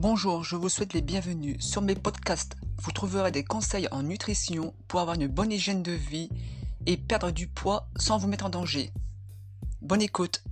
Bonjour, je vous souhaite les bienvenus. Sur mes podcasts, vous trouverez des conseils en nutrition pour avoir une bonne hygiène de vie et perdre du poids sans vous mettre en danger. Bonne écoute